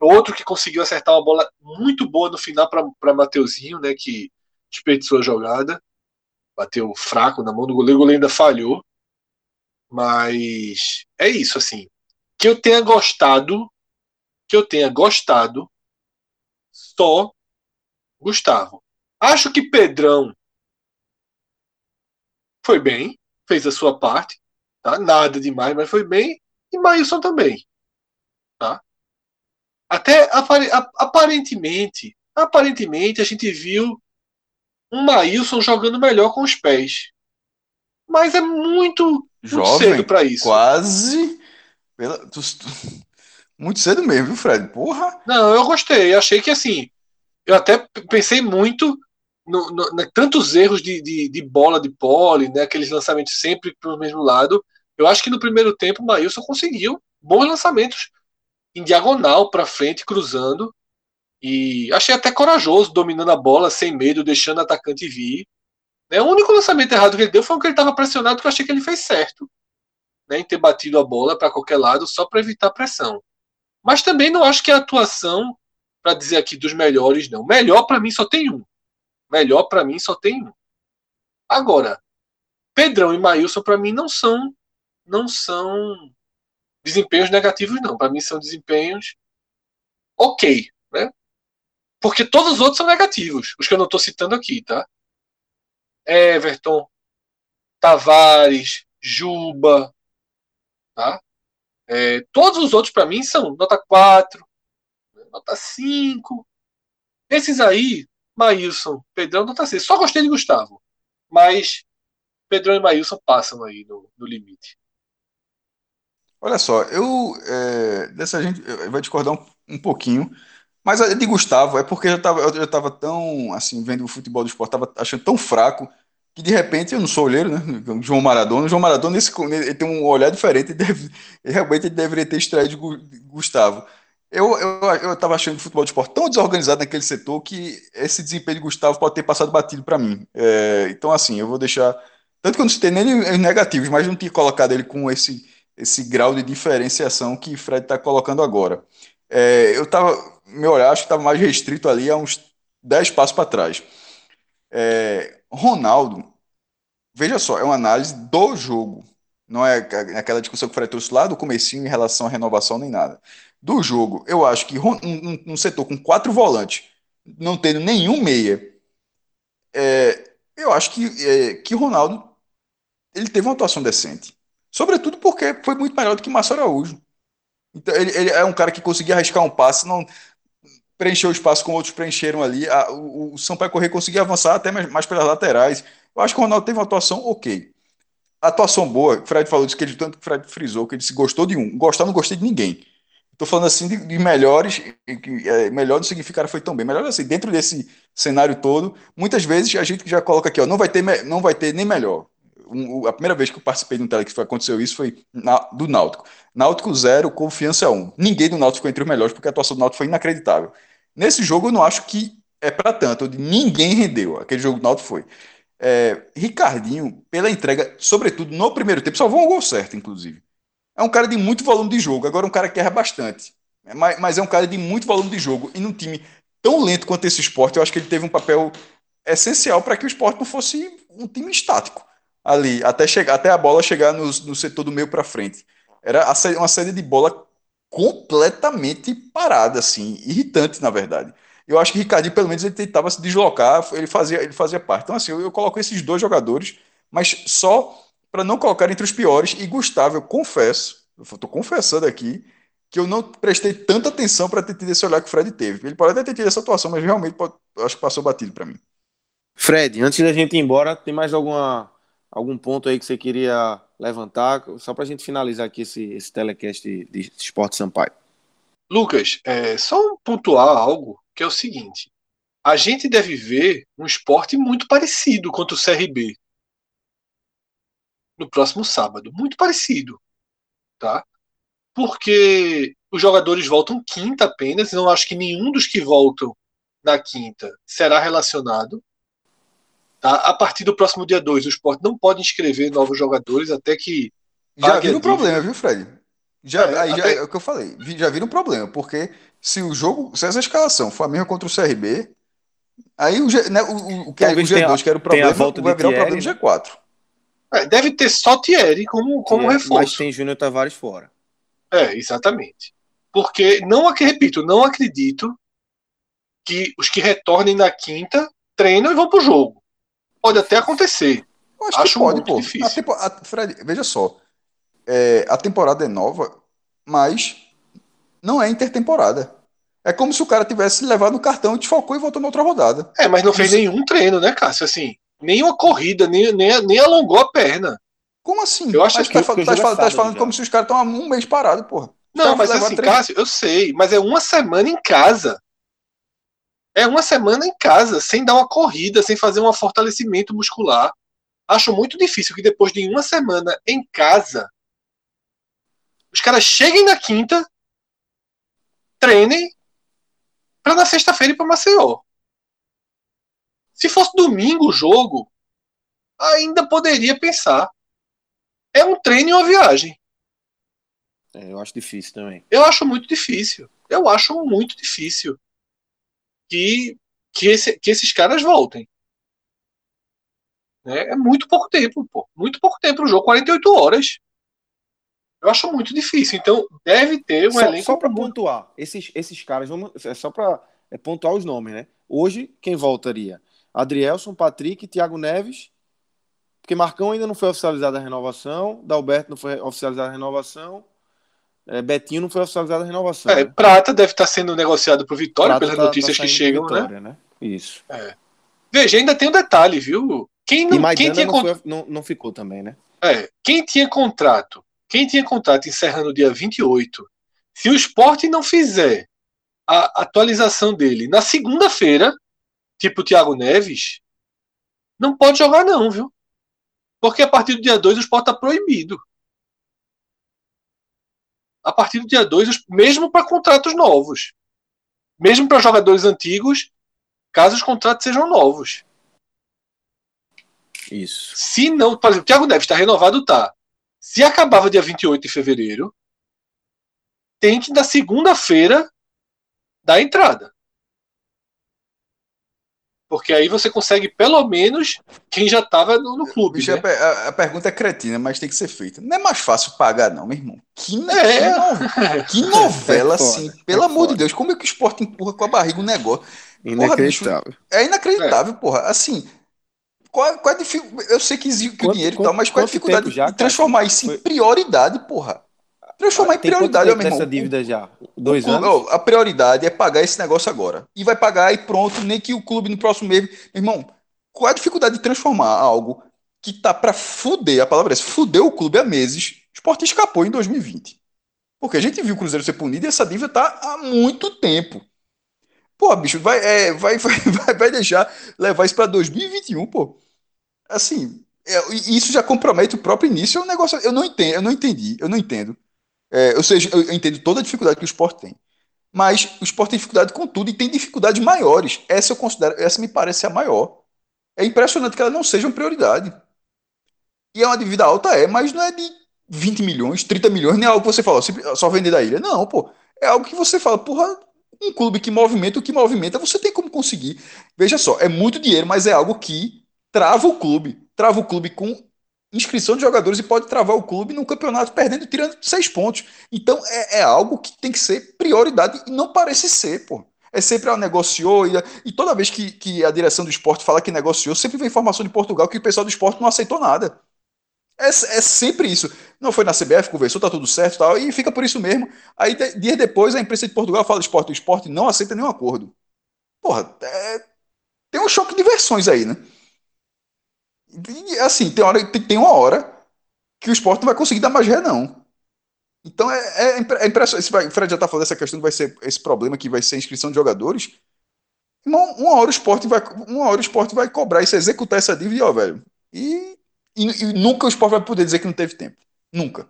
Outro que conseguiu acertar uma bola muito boa no final para Mateuzinho, né, que desperdiçou a jogada. Bateu fraco na mão do goleiro, o goleiro ainda falhou. Mas é isso, assim. Que eu tenha gostado, que eu tenha gostado, só Gustavo. Acho que Pedrão foi bem, fez a sua parte, tá? Nada demais, mas foi bem. E Mailson também, tá? Até aparentemente, aparentemente a gente viu um Maílson jogando melhor com os pés. Mas é muito, Jovem, muito cedo para isso. Quase. Pela... Muito cedo mesmo, viu, Fred? Porra! Não, eu gostei. Achei que assim. Eu até pensei muito no, no, no tantos erros de, de, de, bola de pole, né? Aqueles lançamentos sempre para o mesmo lado. Eu acho que no primeiro tempo o Maílson conseguiu bons lançamentos em diagonal para frente, cruzando. E achei até corajoso, dominando a bola sem medo, deixando o atacante vir. Né? O único lançamento errado que ele deu foi o que ele estava pressionado, que eu achei que ele fez certo. Né? Em ter batido a bola para qualquer lado só para evitar pressão. Mas também não acho que a atuação, para dizer aqui dos melhores, não. Melhor para mim só tem um. Melhor para mim só tem um. Agora, Pedrão e Maílson para mim não são não são desempenhos negativos não. Para mim são desempenhos ok? Porque todos os outros são negativos, os que eu não estou citando aqui, tá? Everton, Tavares, Juba, tá? É, todos os outros, para mim, são nota 4, nota 5. Esses aí, Maílson, Pedrão, nota 6. Só gostei de Gustavo. Mas Pedrão e Maílson passam aí no, no limite. Olha só, eu é, dessa gente vou discordar um, um pouquinho. Mas a de Gustavo é porque eu estava eu já tão, assim, vendo o futebol do esporte, estava achando tão fraco, que de repente, eu não sou olheiro, né? João Maradona, João Maradona esse, ele tem um olhar diferente, deve, realmente ele deveria ter extraído Gustavo. Eu, eu, eu estava achando o futebol de esporte tão desorganizado naquele setor que esse desempenho de Gustavo pode ter passado batido para mim. É, então, assim, eu vou deixar. Tanto que eu não citei nem os negativos, mas não tinha colocado ele com esse, esse grau de diferenciação que Fred está colocando agora. É, eu estava meu olhar acho que estava mais restrito ali a uns 10 passos para trás. É, Ronaldo, veja só, é uma análise do jogo. Não é aquela discussão que o Fred trouxe lá do comecinho em relação à renovação nem nada. Do jogo, eu acho que um, setor com quatro volantes, não tendo nenhum meia, é, eu acho que, é, que Ronaldo ele teve uma atuação decente. Sobretudo porque foi muito melhor do que Márcio Araújo. Então, ele, ele, é um cara que conseguia arriscar um passe, não, preencheu o espaço como outros preencheram ali. A, o, o Sampaio Correia conseguia avançar até mais, mais, pelas laterais. Eu acho que o Ronaldo teve uma atuação ok. atuação boa, o Fred falou disso, que ele tanto que o Fred frisou, que ele se gostou de um. Gostar, não gostei de ninguém. Estou falando assim de, de melhores, que, é, melhor não significa foi tão bem. Melhor assim, dentro desse cenário todo, muitas vezes a gente já coloca aqui, ó, não vai ter, não vai ter nem melhor. Um, a primeira vez que eu participei de um tele que aconteceu isso foi na, do Náutico. Náutico zero, confiança um. Ninguém do Náutico ficou entre os melhores porque a atuação do Náutico foi inacreditável. Nesse jogo eu não acho que é para tanto. Ninguém rendeu. Aquele jogo do Náutico foi. É, Ricardinho, pela entrega, sobretudo no primeiro tempo, salvou um gol certo, inclusive. É um cara de muito volume de jogo. Agora, um cara que erra bastante. Mas, mas é um cara de muito volume de jogo. E num time tão lento quanto esse esporte, eu acho que ele teve um papel essencial para que o esporte não fosse um time estático ali, até, chegar, até a bola chegar no, no setor do meio para frente. Era uma saída de bola completamente parada, assim, irritante, na verdade. Eu acho que Ricardinho, pelo menos, ele tentava se deslocar, ele fazia, ele fazia parte. Então, assim, eu, eu coloco esses dois jogadores, mas só para não colocar entre os piores. E Gustavo, eu confesso, eu estou confessando aqui, que eu não prestei tanta atenção para ter tido esse olhar que o Fred teve. Ele pode até ter tido essa atuação, mas realmente pode, acho que passou batido para mim. Fred, antes da gente ir embora, tem mais alguma, algum ponto aí que você queria levantar, só para a gente finalizar aqui esse, esse telecast de, de Esporte Sampaio? Lucas, é, só pontuar algo que é o seguinte: a gente deve ver um esporte muito parecido contra o CRB no próximo sábado, muito parecido, tá? Porque os jogadores voltam quinta apenas, não acho que nenhum dos que voltam na quinta será relacionado. Tá? A partir do próximo dia 2, o esporte não pode inscrever novos jogadores até que. Já viram um problema, viu, Fred? Já, é, aí até... já, é o que eu falei. Já viram um problema, porque se o jogo, se essa escalação for a mesma contra o CRB, aí o, né, o, o, que, o G2, que era o problema, vai virar o problema do G4. É, deve ter só Thierry como, como reforço. Mas tem Júnior Tavares fora. É, exatamente. Porque, não repito, não acredito que os que retornem na quinta treinam e vão pro jogo. Pode até acontecer. Eu acho, acho que pode, pô. Difícil. A tempo, a, Fred, veja só. É, a temporada é nova, mas não é intertemporada. É como se o cara tivesse levado o cartão, desfocou e voltou na outra rodada. É, mas não fez Isso. nenhum treino, né, Cássio? Assim, nenhuma corrida, nem, nem, nem alongou a perna. Como assim? Eu acho mas que tá, tá, tá, tá falando como se os caras estão há um mês parados, porra. Não, mas assim, treino. Cássio, eu sei, mas é uma semana em casa. É uma semana em casa, sem dar uma corrida, sem fazer um fortalecimento muscular. Acho muito difícil que depois de uma semana em casa, os caras cheguem na quinta, treinem, para na sexta-feira ir para Maceió. Se fosse domingo o jogo, ainda poderia pensar. É um treino e uma viagem. É, eu acho difícil também. Eu acho muito difícil. Eu acho muito difícil que, que, esse, que esses caras voltem. É, é muito pouco tempo, pô. Muito pouco tempo o jogo, 48 horas. Eu acho muito difícil. Então, deve ter um só, elenco. Só para pontuar, esses, esses caras, vamos, é só para é, pontuar os nomes, né? Hoje, quem voltaria? Adrielson, Patrick, Thiago Neves, porque Marcão ainda não foi oficializada a renovação, Dalberto não foi oficializada a renovação, é, Betinho não foi oficializada a renovação. É, né? Prata deve estar sendo negociado para Vitória, Prata pelas tá, notícias tá que chegam, né? Vitória, né? né? Isso. É. Veja, ainda tem um detalhe, viu? Quem não, quem tinha não, foi, não, não ficou também, né? É, quem tinha contrato, quem tinha contrato encerrando dia 28, se o esporte não fizer a atualização dele na segunda-feira, tipo o Thiago Neves, não pode jogar não, viu? Porque a partir do dia 2 o esporte está proibido. A partir do dia 2, mesmo para contratos novos. Mesmo para jogadores antigos, caso os contratos sejam novos. Isso. Se não, por exemplo, o Thiago Neves está renovado, tá. Se acabava dia 28 de fevereiro, tem que na segunda-feira dar entrada. Porque aí você consegue pelo menos quem já estava no, no, clube. Bicho, né? a, a, pergunta é cretina, mas tem que ser feita. Não é mais fácil pagar, não, meu irmão. Que, é. que, novela, que novela é assim, pelo é amor foda. de Deus. Como é que o esporte empurra com a barriga um negócio? Inacreditável. Porra, bicho, é inacreditável, é. porra. Assim, qual, qual é dificuldade? Eu sei que existe o dinheiro e tal, mas qual é a dificuldade já, de transformar cara? isso em prioridade, porra? Transformar ah, em prioridade, meu irmão. essa dívida já? Dois o, anos? a prioridade é pagar esse negócio agora. E vai pagar e pronto, nem que o clube no próximo mês. Meu irmão, qual é a dificuldade de transformar algo que tá para fuder, a palavra é essa, fuder o clube há meses? O esporte escapou em 2020. Porque a gente viu o Cruzeiro ser punido e essa dívida tá há muito tempo. Pô, bicho, vai, é, vai, vai, vai deixar levar isso para 2021, pô assim, é, isso já compromete o próprio início. É um negócio. Eu não entendo, eu não entendi, eu não entendo. É, ou seja, eu entendo toda a dificuldade que o esporte tem. Mas o esporte tem dificuldade com tudo e tem dificuldades maiores. Essa eu considero, essa me parece a maior. É impressionante que ela não seja uma prioridade. E é uma dívida alta, é, mas não é de 20 milhões, 30 milhões, nem algo que você fala, só vender da ilha. Não, pô. É algo que você fala, porra, um clube que movimenta o que movimenta, você tem como conseguir. Veja só, é muito dinheiro, mas é algo que trava o clube. Trava o clube com inscrição de jogadores e pode travar o clube num campeonato perdendo, tirando seis pontos. Então é, é algo que tem que ser prioridade e não parece ser, pô. É sempre, ah, negociou, e, e toda vez que, que a direção do esporte fala que negociou, sempre vem informação de Portugal que o pessoal do esporte não aceitou nada. É, é, sempre isso. Não foi na CBF, conversou, tá tudo certo tal, e fica por isso mesmo. Aí, de, dias depois, a imprensa de Portugal fala esporte. O esporte não aceita nenhum acordo. Porra, é, tem um choque de versões aí, né? E, assim, tem, hora, tem, tem uma hora que o esporte não vai conseguir dar mais ré, não. Então é, é, é impressionante. O Fred já tá falando dessa questão que vai ser esse problema que vai ser a inscrição de jogadores. Uma, uma hora o esporte vai. Uma hora o esporte vai cobrar isso, executar essa dívida, ó, velho. E e, e, nunca o esporte vai poder dizer que não teve tempo. Nunca.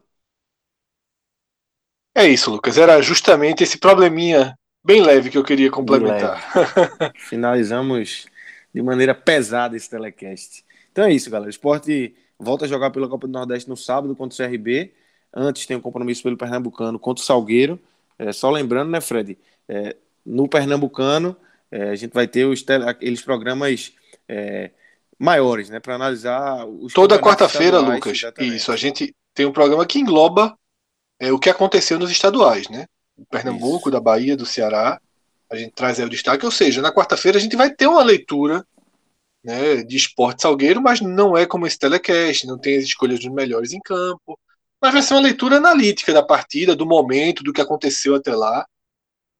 É isso, Lucas. Era justamente esse probleminha bem leve que eu queria complementar. Finalizamos de maneira pesada esse telecast. Então é isso, galera. O esporte volta a jogar pela Copa do Nordeste no sábado contra o CRB. Antes tem um compromisso pelo Pernambucano contra o Salgueiro. É, só lembrando, né, Fred? É, no Pernambucano, é, a gente vai ter os tele, aqueles programas é, maiores, né, para analisar os Toda quarta-feira, Lucas. Exatamente. Isso, a gente tem um programa que engloba é, o que aconteceu nos estaduais, né? O Pernambuco, isso. da Bahia, do Ceará. A gente traz aí o destaque, ou seja, na quarta-feira a gente vai ter uma leitura né, de esporte salgueiro, mas não é como esse telecast, não tem as escolhas dos melhores em campo. Mas vai ser uma leitura analítica da partida, do momento, do que aconteceu até lá.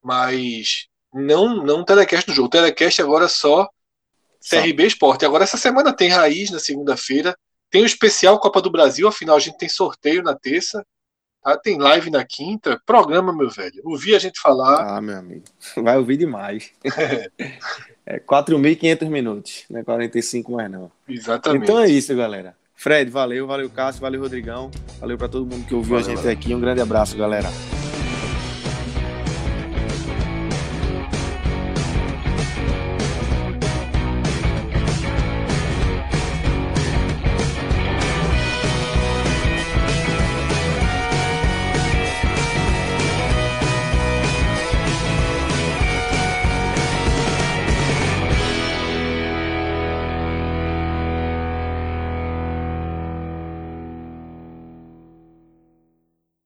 Mas não não telecast do jogo. Telecast agora só CRB Esporte. Agora, essa semana tem Raiz na segunda-feira, tem o especial Copa do Brasil, afinal a gente tem sorteio na terça, tá? tem live na quinta, programa, meu velho. Ouvi a gente falar. Ah, meu amigo, vai ouvir demais. é 4.500 minutos, não é 45 mais não. Exatamente. Então é isso, galera. Fred, valeu, valeu Cássio, valeu Rodrigão, valeu para todo mundo que ouviu valeu, a gente valeu. aqui. Um grande abraço, galera.